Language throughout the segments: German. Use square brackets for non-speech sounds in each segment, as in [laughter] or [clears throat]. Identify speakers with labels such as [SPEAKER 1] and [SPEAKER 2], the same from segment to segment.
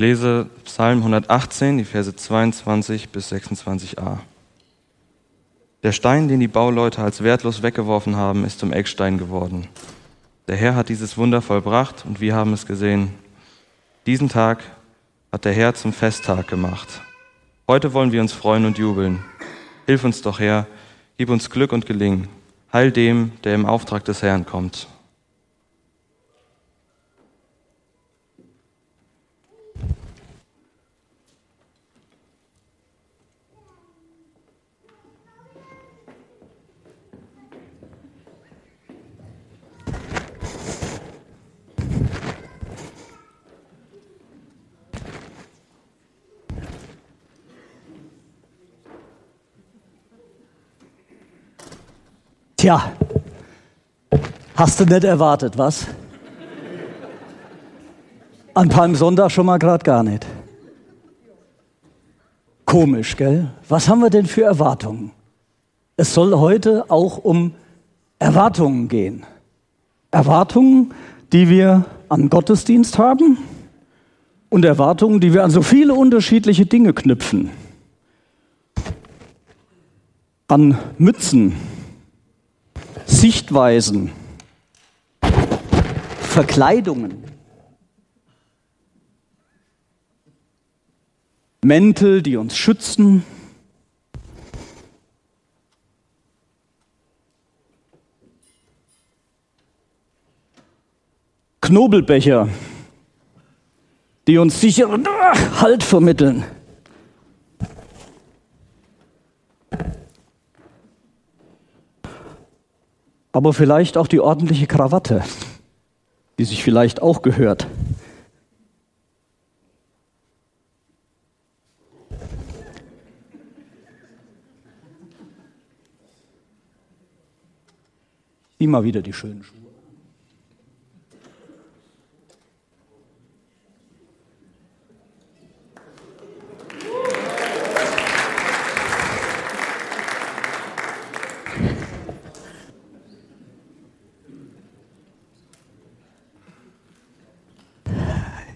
[SPEAKER 1] lese Psalm 118, die Verse 22 bis 26a. Der Stein, den die Bauleute als wertlos weggeworfen haben, ist zum Eckstein geworden. Der Herr hat dieses Wunder vollbracht und wir haben es gesehen. Diesen Tag hat der Herr zum Festtag gemacht. Heute wollen wir uns freuen und jubeln. Hilf uns doch, Herr, gib uns Glück und Gelingen. Heil dem, der im Auftrag des Herrn kommt.
[SPEAKER 2] Tja, hast du nicht erwartet, was? An Palmsonntag schon mal gerade gar nicht. Komisch, gell? Was haben wir denn für Erwartungen? Es soll heute auch um Erwartungen gehen. Erwartungen, die wir an Gottesdienst haben und Erwartungen, die wir an so viele unterschiedliche Dinge knüpfen. An Mützen, Sichtweisen, Verkleidungen, Mäntel, die uns schützen, Knobelbecher, die uns sicheren Halt vermitteln. Aber vielleicht auch die ordentliche Krawatte, die sich vielleicht auch gehört. Immer wieder die schönen Schuhe.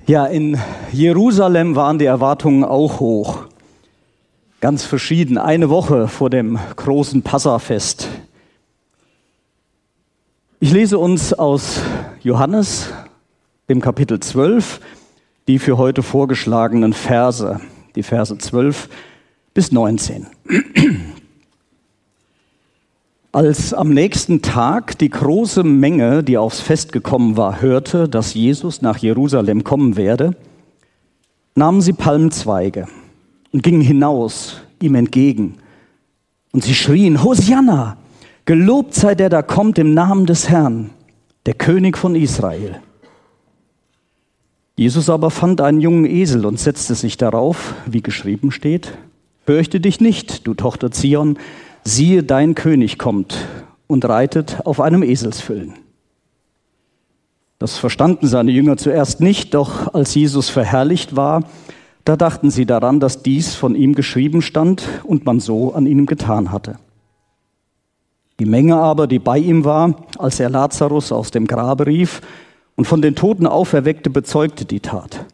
[SPEAKER 2] Ja, in Jerusalem waren die Erwartungen auch hoch. Ganz verschieden. Eine Woche vor dem großen Passafest. Ich lese uns aus Johannes, dem Kapitel 12, die für heute vorgeschlagenen Verse, die Verse 12 bis 19. [clears throat] Als am nächsten Tag die große Menge, die aufs Fest gekommen war, hörte, dass Jesus nach Jerusalem kommen werde, nahmen sie Palmzweige und gingen hinaus ihm entgegen. Und sie schrien, Hosianna, gelobt sei der, der kommt im Namen des Herrn, der König von Israel. Jesus aber fand einen jungen Esel und setzte sich darauf, wie geschrieben steht, Fürchte dich nicht, du Tochter Zion, siehe, dein König kommt und reitet auf einem Eselsfüllen. Das verstanden seine Jünger zuerst nicht, doch als Jesus verherrlicht war, da dachten sie daran, dass dies von ihm geschrieben stand und man so an ihm getan hatte. Die Menge aber, die bei ihm war, als er Lazarus aus dem Grabe rief und von den Toten auferweckte, bezeugte die Tat.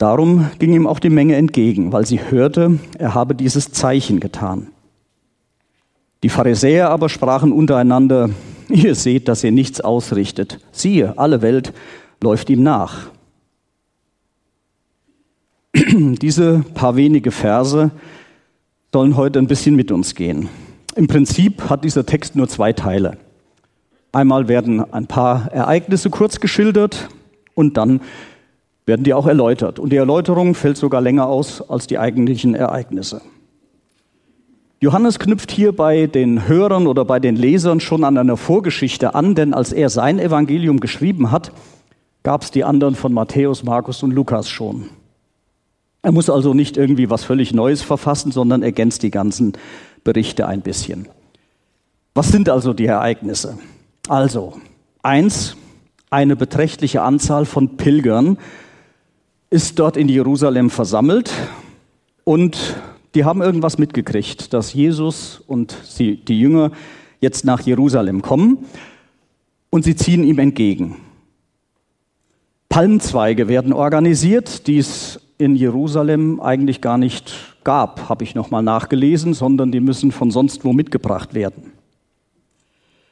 [SPEAKER 2] Darum ging ihm auch die Menge entgegen, weil sie hörte, er habe dieses Zeichen getan. Die Pharisäer aber sprachen untereinander, [laughs] ihr seht, dass ihr nichts ausrichtet. Siehe, alle Welt läuft ihm nach. [clears throat] Diese paar wenige Verse sollen heute ein bisschen mit uns gehen. Im Prinzip hat dieser Text nur zwei Teile. Einmal werden ein paar Ereignisse kurz geschildert und dann werden die auch erläutert. Und die Erläuterung fällt sogar länger aus als die eigentlichen Ereignisse. Johannes knüpft hier bei den Hörern oder bei den Lesern schon an einer Vorgeschichte an, denn als er sein Evangelium geschrieben hat, gab es die anderen von Matthäus, Markus und Lukas schon. Er muss also nicht irgendwie was völlig Neues verfassen, sondern ergänzt die ganzen Berichte ein bisschen. Was sind also die Ereignisse? Also, eins, eine beträchtliche Anzahl von Pilgern ist dort in Jerusalem versammelt und die haben irgendwas mitgekriegt, dass Jesus und sie, die Jünger jetzt nach Jerusalem kommen und sie ziehen ihm entgegen. Palmzweige werden organisiert, die es in Jerusalem eigentlich gar nicht gab, habe ich nochmal nachgelesen, sondern die müssen von sonst wo mitgebracht werden.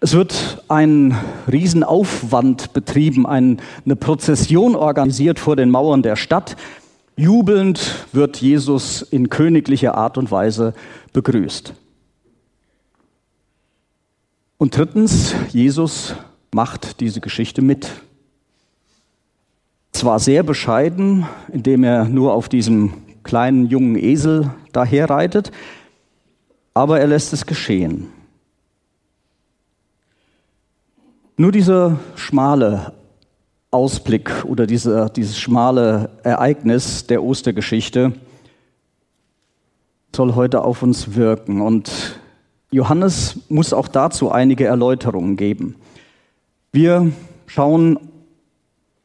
[SPEAKER 2] Es wird ein Riesenaufwand betrieben, eine Prozession organisiert vor den Mauern der Stadt. Jubelnd wird Jesus in königlicher Art und Weise begrüßt. Und drittens, Jesus macht diese Geschichte mit. Zwar sehr bescheiden, indem er nur auf diesem kleinen jungen Esel daherreitet, aber er lässt es geschehen. Nur dieser schmale Ausblick oder diese, dieses schmale Ereignis der Ostergeschichte soll heute auf uns wirken. Und Johannes muss auch dazu einige Erläuterungen geben. Wir schauen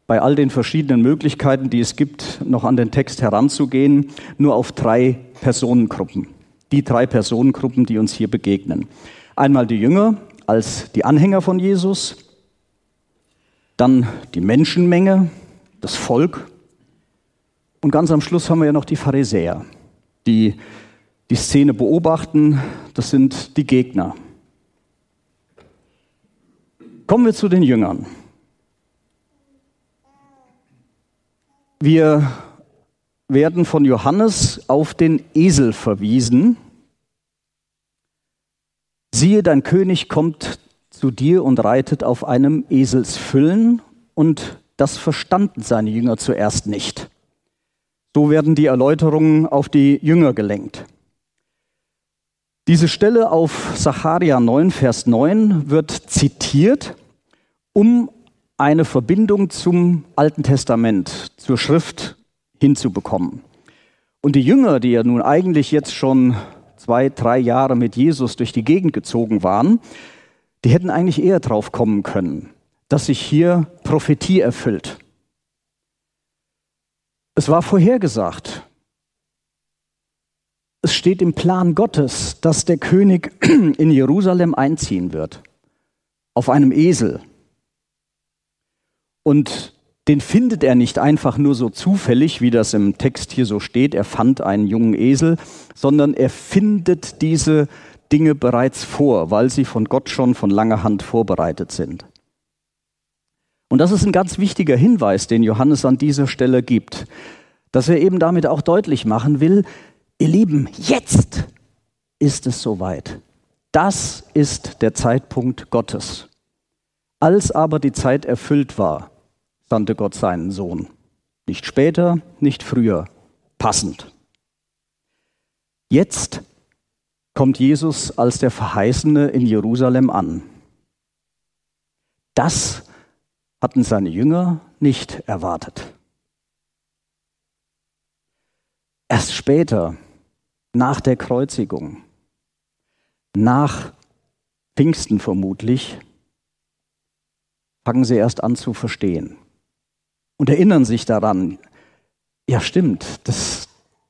[SPEAKER 2] bei all den verschiedenen Möglichkeiten, die es gibt, noch an den Text heranzugehen, nur auf drei Personengruppen. Die drei Personengruppen, die uns hier begegnen. Einmal die Jünger als die Anhänger von Jesus, dann die Menschenmenge, das Volk und ganz am Schluss haben wir ja noch die Pharisäer, die die Szene beobachten, das sind die Gegner. Kommen wir zu den Jüngern. Wir werden von Johannes auf den Esel verwiesen. Siehe, dein König kommt zu dir und reitet auf einem Eselsfüllen und das verstanden seine Jünger zuerst nicht. So werden die Erläuterungen auf die Jünger gelenkt. Diese Stelle auf Sacharia 9, Vers 9 wird zitiert, um eine Verbindung zum Alten Testament, zur Schrift hinzubekommen. Und die Jünger, die ja nun eigentlich jetzt schon zwei, drei Jahre mit Jesus durch die Gegend gezogen waren, die hätten eigentlich eher drauf kommen können, dass sich hier Prophetie erfüllt. Es war vorhergesagt. Es steht im Plan Gottes, dass der König [clears throat] in Jerusalem einziehen wird. Auf einem Esel. Und den findet er nicht einfach nur so zufällig, wie das im Text hier so steht. Er fand einen jungen Esel, sondern er findet diese Dinge bereits vor, weil sie von Gott schon von langer Hand vorbereitet sind. Und das ist ein ganz wichtiger Hinweis, den Johannes an dieser Stelle gibt, dass er eben damit auch deutlich machen will, ihr Lieben, jetzt ist es soweit. Das ist der Zeitpunkt Gottes. Als aber die Zeit erfüllt war, sandte Gott seinen Sohn. Nicht später, nicht früher, passend. Jetzt kommt Jesus als der Verheißene in Jerusalem an. Das hatten seine Jünger nicht erwartet. Erst später, nach der Kreuzigung, nach Pfingsten vermutlich, fangen sie erst an zu verstehen und erinnern sich daran, ja stimmt, das,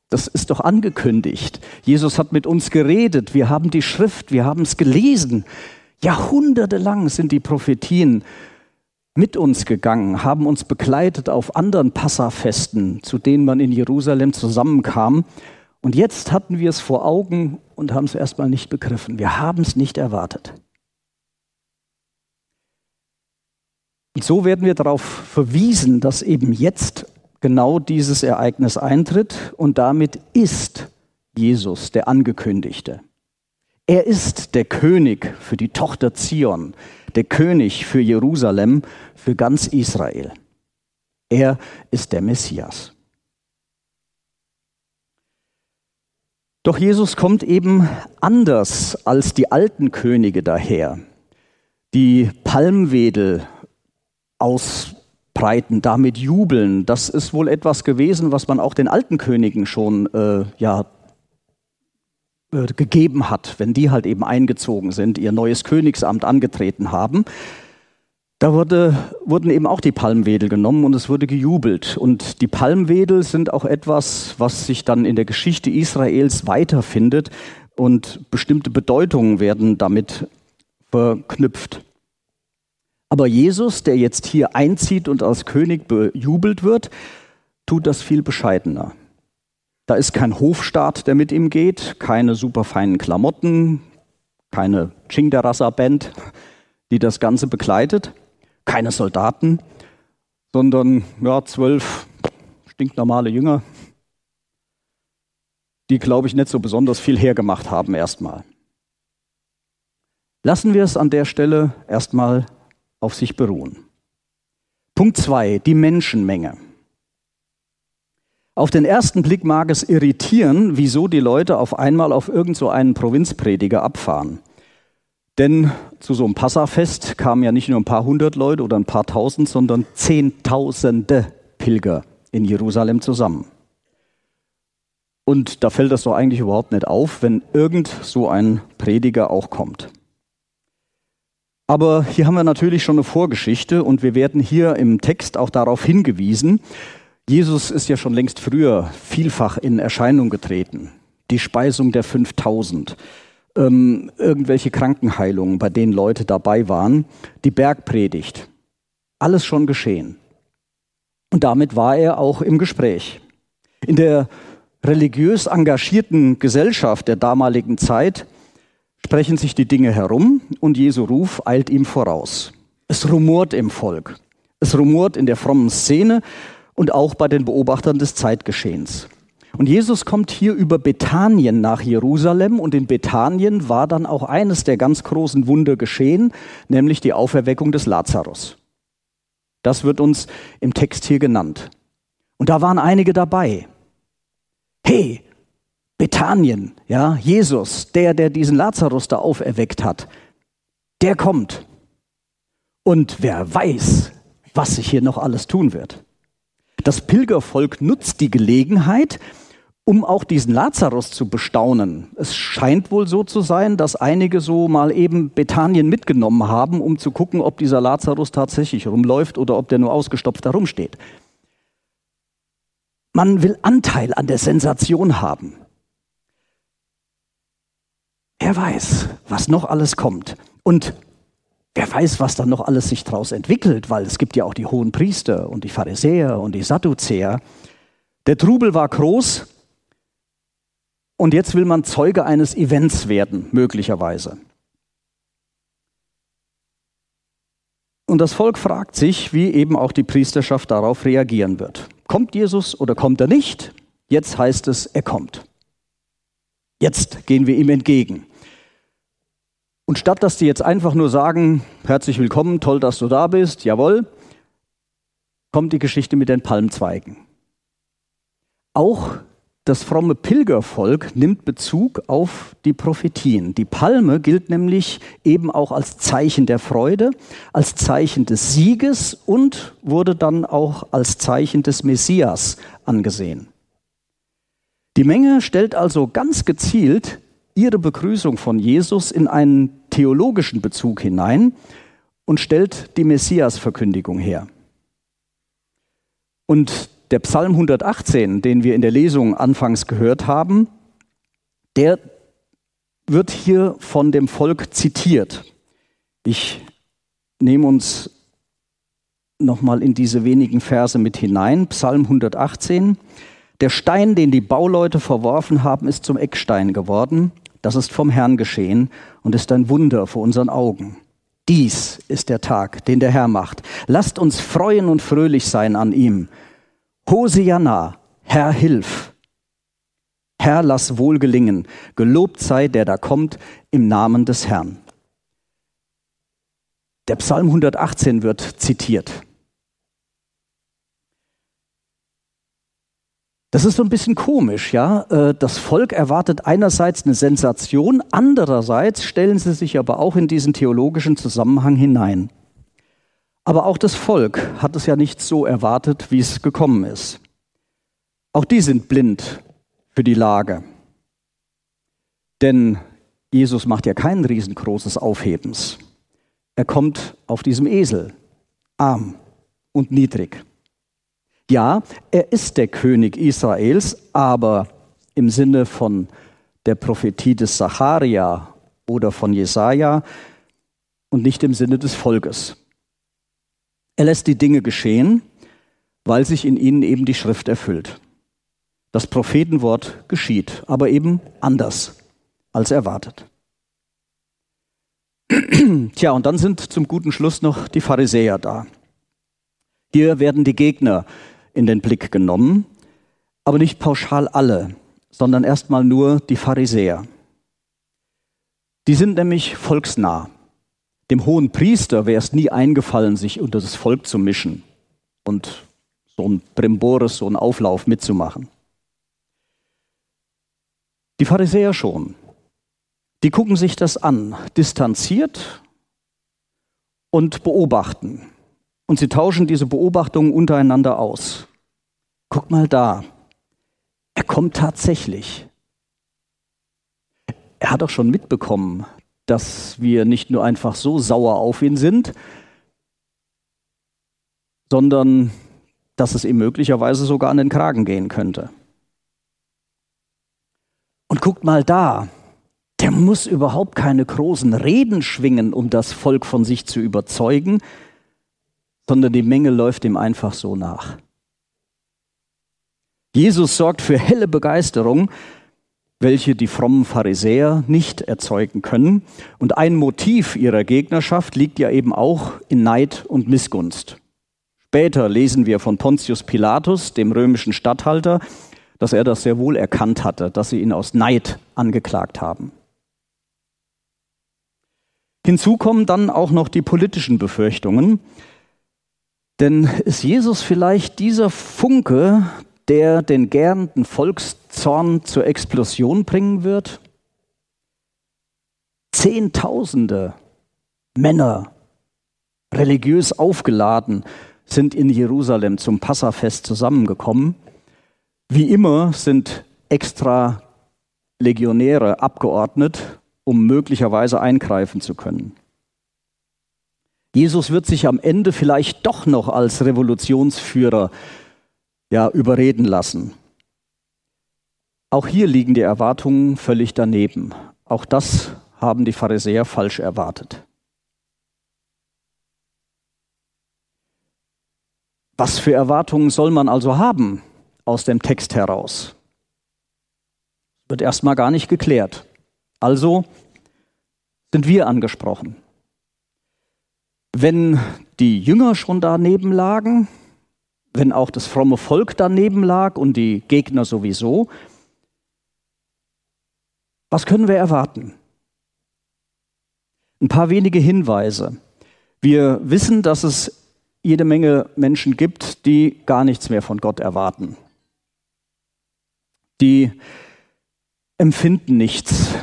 [SPEAKER 2] das ist doch angekündigt. Jesus hat mit uns geredet, wir haben die Schrift, wir haben es gelesen. Jahrhundertelang sind die Prophetien mit uns gegangen, haben uns begleitet auf anderen Passafesten, zu denen man in Jerusalem zusammenkam. Und jetzt hatten wir es vor Augen und haben es erstmal nicht begriffen. Wir haben es nicht erwartet. Und so werden wir darauf verwiesen, dass eben jetzt genau dieses Ereignis eintritt und damit ist Jesus der Angekündigte. Er ist der König für die Tochter Zion, der König für Jerusalem, für ganz Israel. Er ist der Messias. Doch Jesus kommt eben anders als die alten Könige daher, die Palmwedel aus breiten, damit jubeln. Das ist wohl etwas gewesen, was man auch den alten Königen schon äh, ja, äh, gegeben hat, wenn die halt eben eingezogen sind, ihr neues Königsamt angetreten haben. Da wurde, wurden eben auch die Palmwedel genommen und es wurde gejubelt. Und die Palmwedel sind auch etwas, was sich dann in der Geschichte Israels weiterfindet und bestimmte Bedeutungen werden damit verknüpft. Aber Jesus, der jetzt hier einzieht und als König bejubelt wird, tut das viel bescheidener. Da ist kein Hofstaat, der mit ihm geht, keine superfeinen Klamotten, keine Chingdarassa-Band, die das Ganze begleitet, keine Soldaten, sondern ja, zwölf stinknormale Jünger, die, glaube ich, nicht so besonders viel hergemacht haben erstmal. Lassen wir es an der Stelle erstmal auf sich beruhen. Punkt zwei: die Menschenmenge. Auf den ersten Blick mag es irritieren, wieso die Leute auf einmal auf irgend so einen Provinzprediger abfahren. Denn zu so einem Passafest kamen ja nicht nur ein paar hundert Leute oder ein paar tausend, sondern zehntausende Pilger in Jerusalem zusammen. Und da fällt das doch eigentlich überhaupt nicht auf, wenn irgend so ein Prediger auch kommt. Aber hier haben wir natürlich schon eine Vorgeschichte und wir werden hier im Text auch darauf hingewiesen, Jesus ist ja schon längst früher vielfach in Erscheinung getreten. Die Speisung der 5000, ähm, irgendwelche Krankenheilungen, bei denen Leute dabei waren, die Bergpredigt. Alles schon geschehen. Und damit war er auch im Gespräch. In der religiös engagierten Gesellschaft der damaligen Zeit sprechen sich die Dinge herum und Jesu Ruf eilt ihm voraus. Es rumort im Volk. Es rumort in der frommen Szene und auch bei den Beobachtern des Zeitgeschehens. Und Jesus kommt hier über Bethanien nach Jerusalem und in Bethanien war dann auch eines der ganz großen Wunder geschehen, nämlich die Auferweckung des Lazarus. Das wird uns im Text hier genannt. Und da waren einige dabei. Hey, Bethanien, ja, Jesus, der, der diesen Lazarus da auferweckt hat, der kommt. Und wer weiß, was sich hier noch alles tun wird. Das Pilgervolk nutzt die Gelegenheit, um auch diesen Lazarus zu bestaunen. Es scheint wohl so zu sein, dass einige so mal eben Bethanien mitgenommen haben, um zu gucken, ob dieser Lazarus tatsächlich rumläuft oder ob der nur ausgestopft herumsteht. Man will Anteil an der Sensation haben. Wer weiß, was noch alles kommt. Und Wer weiß, was dann noch alles sich daraus entwickelt, weil es gibt ja auch die hohen Priester und die Pharisäer und die Sadduzäer. Der Trubel war groß und jetzt will man Zeuge eines Events werden, möglicherweise. Und das Volk fragt sich, wie eben auch die Priesterschaft darauf reagieren wird. Kommt Jesus oder kommt er nicht? Jetzt heißt es, er kommt. Jetzt gehen wir ihm entgegen. Und statt dass die jetzt einfach nur sagen, herzlich willkommen, toll, dass du da bist, jawohl, kommt die Geschichte mit den Palmzweigen. Auch das fromme Pilgervolk nimmt Bezug auf die Prophetien. Die Palme gilt nämlich eben auch als Zeichen der Freude, als Zeichen des Sieges und wurde dann auch als Zeichen des Messias angesehen. Die Menge stellt also ganz gezielt ihre Begrüßung von Jesus in einen theologischen Bezug hinein und stellt die Messias-Verkündigung her. Und der Psalm 118, den wir in der Lesung anfangs gehört haben, der wird hier von dem Volk zitiert. Ich nehme uns nochmal in diese wenigen Verse mit hinein. Psalm 118. Der Stein, den die Bauleute verworfen haben, ist zum Eckstein geworden. Das ist vom Herrn geschehen und ist ein Wunder vor unseren Augen. Dies ist der Tag, den der Herr macht. Lasst uns freuen und fröhlich sein an ihm. Hosianna, Herr, hilf. Herr, lass wohl gelingen. Gelobt sei der da kommt im Namen des Herrn. Der Psalm 118 wird zitiert. Das ist so ein bisschen komisch, ja. Äh, das Volk erwartet einerseits eine Sensation, andererseits stellen sie sich aber auch in diesen theologischen Zusammenhang hinein. Aber auch das Volk hat es ja nicht so erwartet, wie es gekommen ist. Auch die sind blind für die Lage. Denn Jesus macht ja kein riesengroßes Aufhebens. Er kommt auf diesem Esel, arm und niedrig. Ja, er ist der König Israels, aber im Sinne von der Prophetie des Zacharia oder von Jesaja und nicht im Sinne des Volkes. Er lässt die Dinge geschehen, weil sich in ihnen eben die Schrift erfüllt. Das Prophetenwort geschieht, aber eben anders als erwartet. [clears throat] Tja, und dann sind zum guten Schluss noch die Pharisäer da. Hier werden die Gegner in den Blick genommen, aber nicht pauschal alle, sondern erstmal nur die Pharisäer. Die sind nämlich volksnah. Dem hohen Priester wäre es nie eingefallen, sich unter das Volk zu mischen und so ein Brimbores, so ein Auflauf mitzumachen. Die Pharisäer schon. Die gucken sich das an, distanziert und beobachten. Und sie tauschen diese Beobachtungen untereinander aus. Guck mal da, er kommt tatsächlich. Er hat doch schon mitbekommen, dass wir nicht nur einfach so sauer auf ihn sind, sondern dass es ihm möglicherweise sogar an den Kragen gehen könnte. Und guckt mal da, der muss überhaupt keine großen Reden schwingen, um das Volk von sich zu überzeugen, sondern die Menge läuft ihm einfach so nach. Jesus sorgt für helle Begeisterung, welche die frommen Pharisäer nicht erzeugen können. Und ein Motiv ihrer Gegnerschaft liegt ja eben auch in Neid und Missgunst. Später lesen wir von Pontius Pilatus, dem römischen Statthalter, dass er das sehr wohl erkannt hatte, dass sie ihn aus Neid angeklagt haben. Hinzu kommen dann auch noch die politischen Befürchtungen. Denn ist Jesus vielleicht dieser Funke, der den gärenden Volkszorn zur Explosion bringen wird? Zehntausende Männer, religiös aufgeladen, sind in Jerusalem zum Passafest zusammengekommen. Wie immer sind extra Legionäre abgeordnet, um möglicherweise eingreifen zu können. Jesus wird sich am Ende vielleicht doch noch als Revolutionsführer ja, überreden lassen. Auch hier liegen die Erwartungen völlig daneben. Auch das haben die Pharisäer falsch erwartet. Was für Erwartungen soll man also haben aus dem Text heraus? Wird erstmal gar nicht geklärt. Also sind wir angesprochen. Wenn die Jünger schon daneben lagen, wenn auch das fromme Volk daneben lag und die Gegner sowieso, was können wir erwarten? Ein paar wenige Hinweise. Wir wissen, dass es jede Menge Menschen gibt, die gar nichts mehr von Gott erwarten. Die empfinden nichts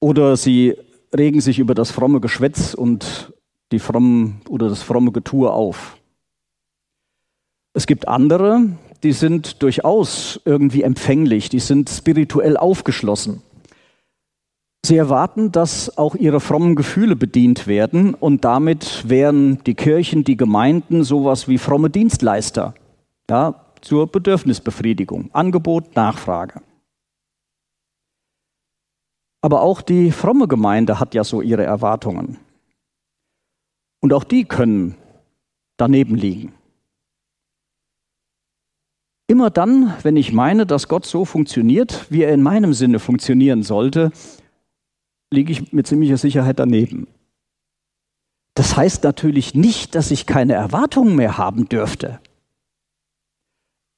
[SPEAKER 2] oder sie regen sich über das fromme Geschwätz und die frommen oder das fromme Getue auf. Es gibt andere, die sind durchaus irgendwie empfänglich, die sind spirituell aufgeschlossen. Sie erwarten, dass auch ihre frommen Gefühle bedient werden und damit wären die Kirchen, die Gemeinden sowas wie fromme Dienstleister ja, zur Bedürfnisbefriedigung, Angebot, Nachfrage. Aber auch die fromme Gemeinde hat ja so ihre Erwartungen. Und auch die können daneben liegen. Immer dann, wenn ich meine, dass Gott so funktioniert, wie er in meinem Sinne funktionieren sollte, liege ich mit ziemlicher Sicherheit daneben. Das heißt natürlich nicht, dass ich keine Erwartungen mehr haben dürfte.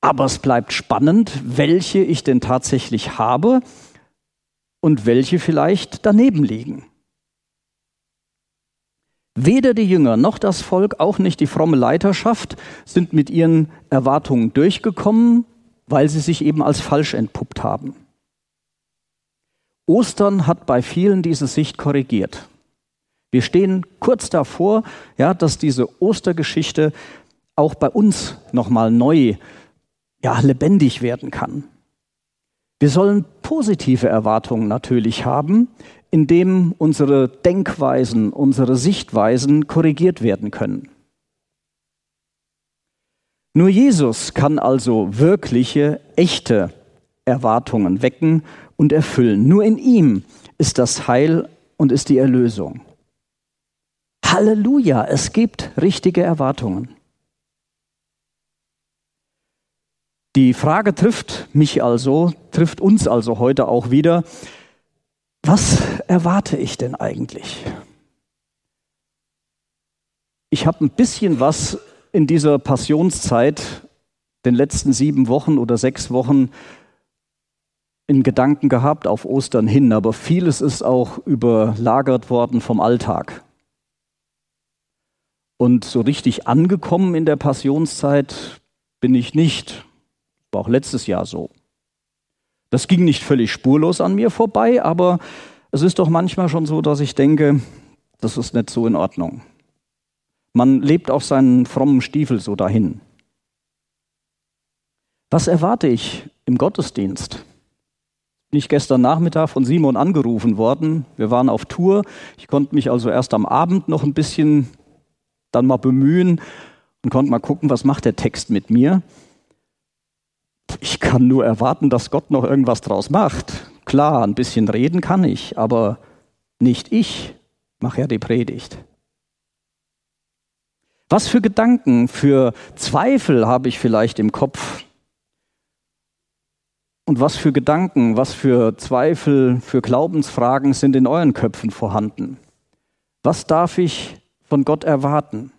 [SPEAKER 2] Aber es bleibt spannend, welche ich denn tatsächlich habe und welche vielleicht daneben liegen. Weder die Jünger noch das Volk, auch nicht die fromme Leiterschaft sind mit ihren Erwartungen durchgekommen, weil sie sich eben als falsch entpuppt haben. Ostern hat bei vielen diese Sicht korrigiert. Wir stehen kurz davor, ja, dass diese Ostergeschichte auch bei uns nochmal neu, ja, lebendig werden kann. Wir sollen positive Erwartungen natürlich haben, indem unsere Denkweisen, unsere Sichtweisen korrigiert werden können. Nur Jesus kann also wirkliche, echte Erwartungen wecken und erfüllen. Nur in ihm ist das Heil und ist die Erlösung. Halleluja, es gibt richtige Erwartungen. Die Frage trifft mich also, trifft uns also heute auch wieder, was erwarte ich denn eigentlich? Ich habe ein bisschen was in dieser Passionszeit, den letzten sieben Wochen oder sechs Wochen, in Gedanken gehabt auf Ostern hin, aber vieles ist auch überlagert worden vom Alltag. Und so richtig angekommen in der Passionszeit bin ich nicht. War auch letztes Jahr so. Das ging nicht völlig spurlos an mir vorbei, aber es ist doch manchmal schon so, dass ich denke, das ist nicht so in Ordnung. Man lebt auf seinen frommen Stiefel so dahin. Was erwarte ich im Gottesdienst? Bin ich gestern Nachmittag von Simon angerufen worden. Wir waren auf Tour. Ich konnte mich also erst am Abend noch ein bisschen dann mal bemühen und konnte mal gucken, was macht der Text mit mir. Ich kann nur erwarten, dass Gott noch irgendwas draus macht. Klar, ein bisschen reden kann ich, aber nicht ich mache ja die Predigt. Was für Gedanken, für Zweifel habe ich vielleicht im Kopf? Und was für Gedanken, was für Zweifel, für Glaubensfragen sind in euren Köpfen vorhanden? Was darf ich von Gott erwarten?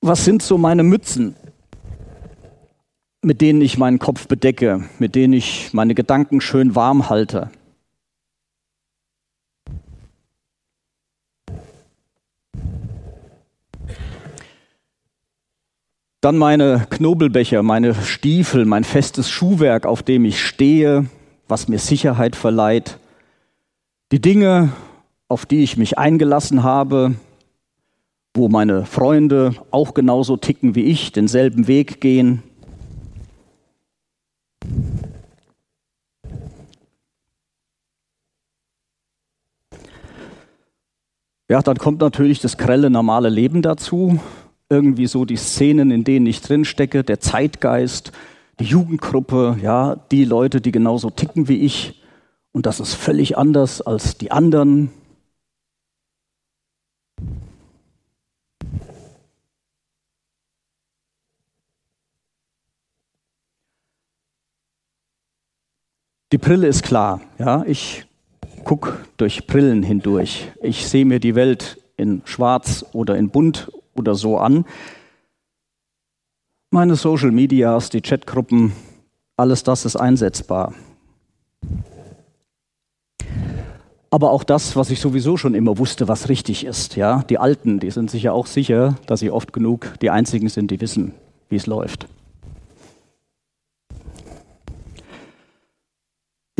[SPEAKER 2] Was sind so meine Mützen, mit denen ich meinen Kopf bedecke, mit denen ich meine Gedanken schön warm halte? Dann meine Knobelbecher, meine Stiefel, mein festes Schuhwerk, auf dem ich stehe, was mir Sicherheit verleiht. Die Dinge, auf die ich mich eingelassen habe, wo meine Freunde auch genauso ticken wie ich, denselben Weg gehen. Ja, dann kommt natürlich das grelle normale Leben dazu, irgendwie so die Szenen, in denen ich drinstecke, der Zeitgeist, die Jugendgruppe, ja, die Leute, die genauso ticken wie ich. Und das ist völlig anders als die anderen. Die Brille ist klar. Ja, ich gucke durch Brillen hindurch. Ich sehe mir die Welt in Schwarz oder in Bunt oder so an. Meine Social Medias, die Chatgruppen, alles das ist einsetzbar. Aber auch das, was ich sowieso schon immer wusste, was richtig ist. Ja? Die Alten, die sind sich ja auch sicher, dass sie oft genug die Einzigen sind, die wissen, wie es läuft.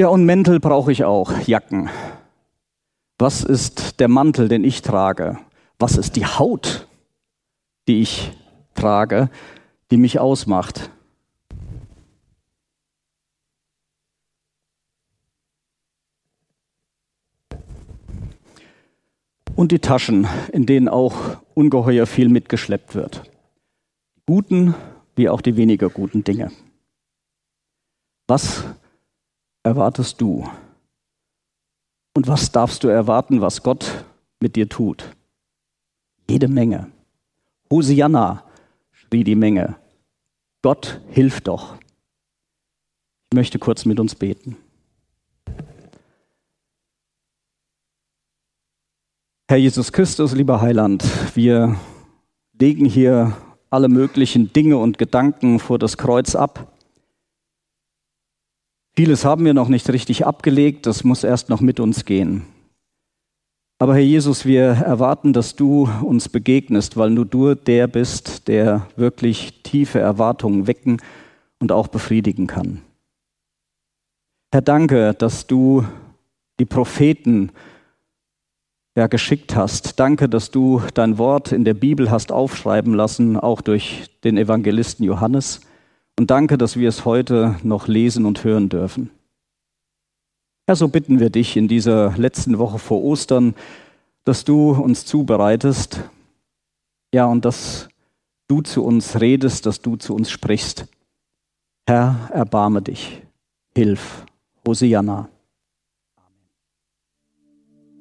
[SPEAKER 2] Ja, und Mäntel brauche ich auch, Jacken. Was ist der Mantel, den ich trage? Was ist die Haut, die ich trage, die mich ausmacht. Und die Taschen, in denen auch ungeheuer viel mitgeschleppt wird. Guten wie auch die weniger guten Dinge. Was erwartest du? Und was darfst du erwarten, was Gott mit dir tut? Jede Menge. Hosianna, schrie die Menge. Gott, hilf doch. Ich möchte kurz mit uns beten. Herr Jesus Christus, lieber Heiland, wir legen hier alle möglichen Dinge und Gedanken vor das Kreuz ab. Vieles haben wir noch nicht richtig abgelegt, das muss erst noch mit uns gehen. Aber Herr Jesus, wir erwarten, dass du uns begegnest, weil nur du der bist, der wirklich tiefe Erwartungen wecken und auch befriedigen kann. Herr, danke, dass du die Propheten ja, geschickt hast. Danke, dass du dein Wort in der Bibel hast aufschreiben lassen, auch durch den Evangelisten Johannes. Und danke, dass wir es heute noch lesen und hören dürfen. Herr, so bitten wir dich in dieser letzten Woche vor Ostern, dass du uns zubereitest, ja, und dass du zu uns redest, dass du zu uns sprichst. Herr, erbarme dich, hilf, Hosianna.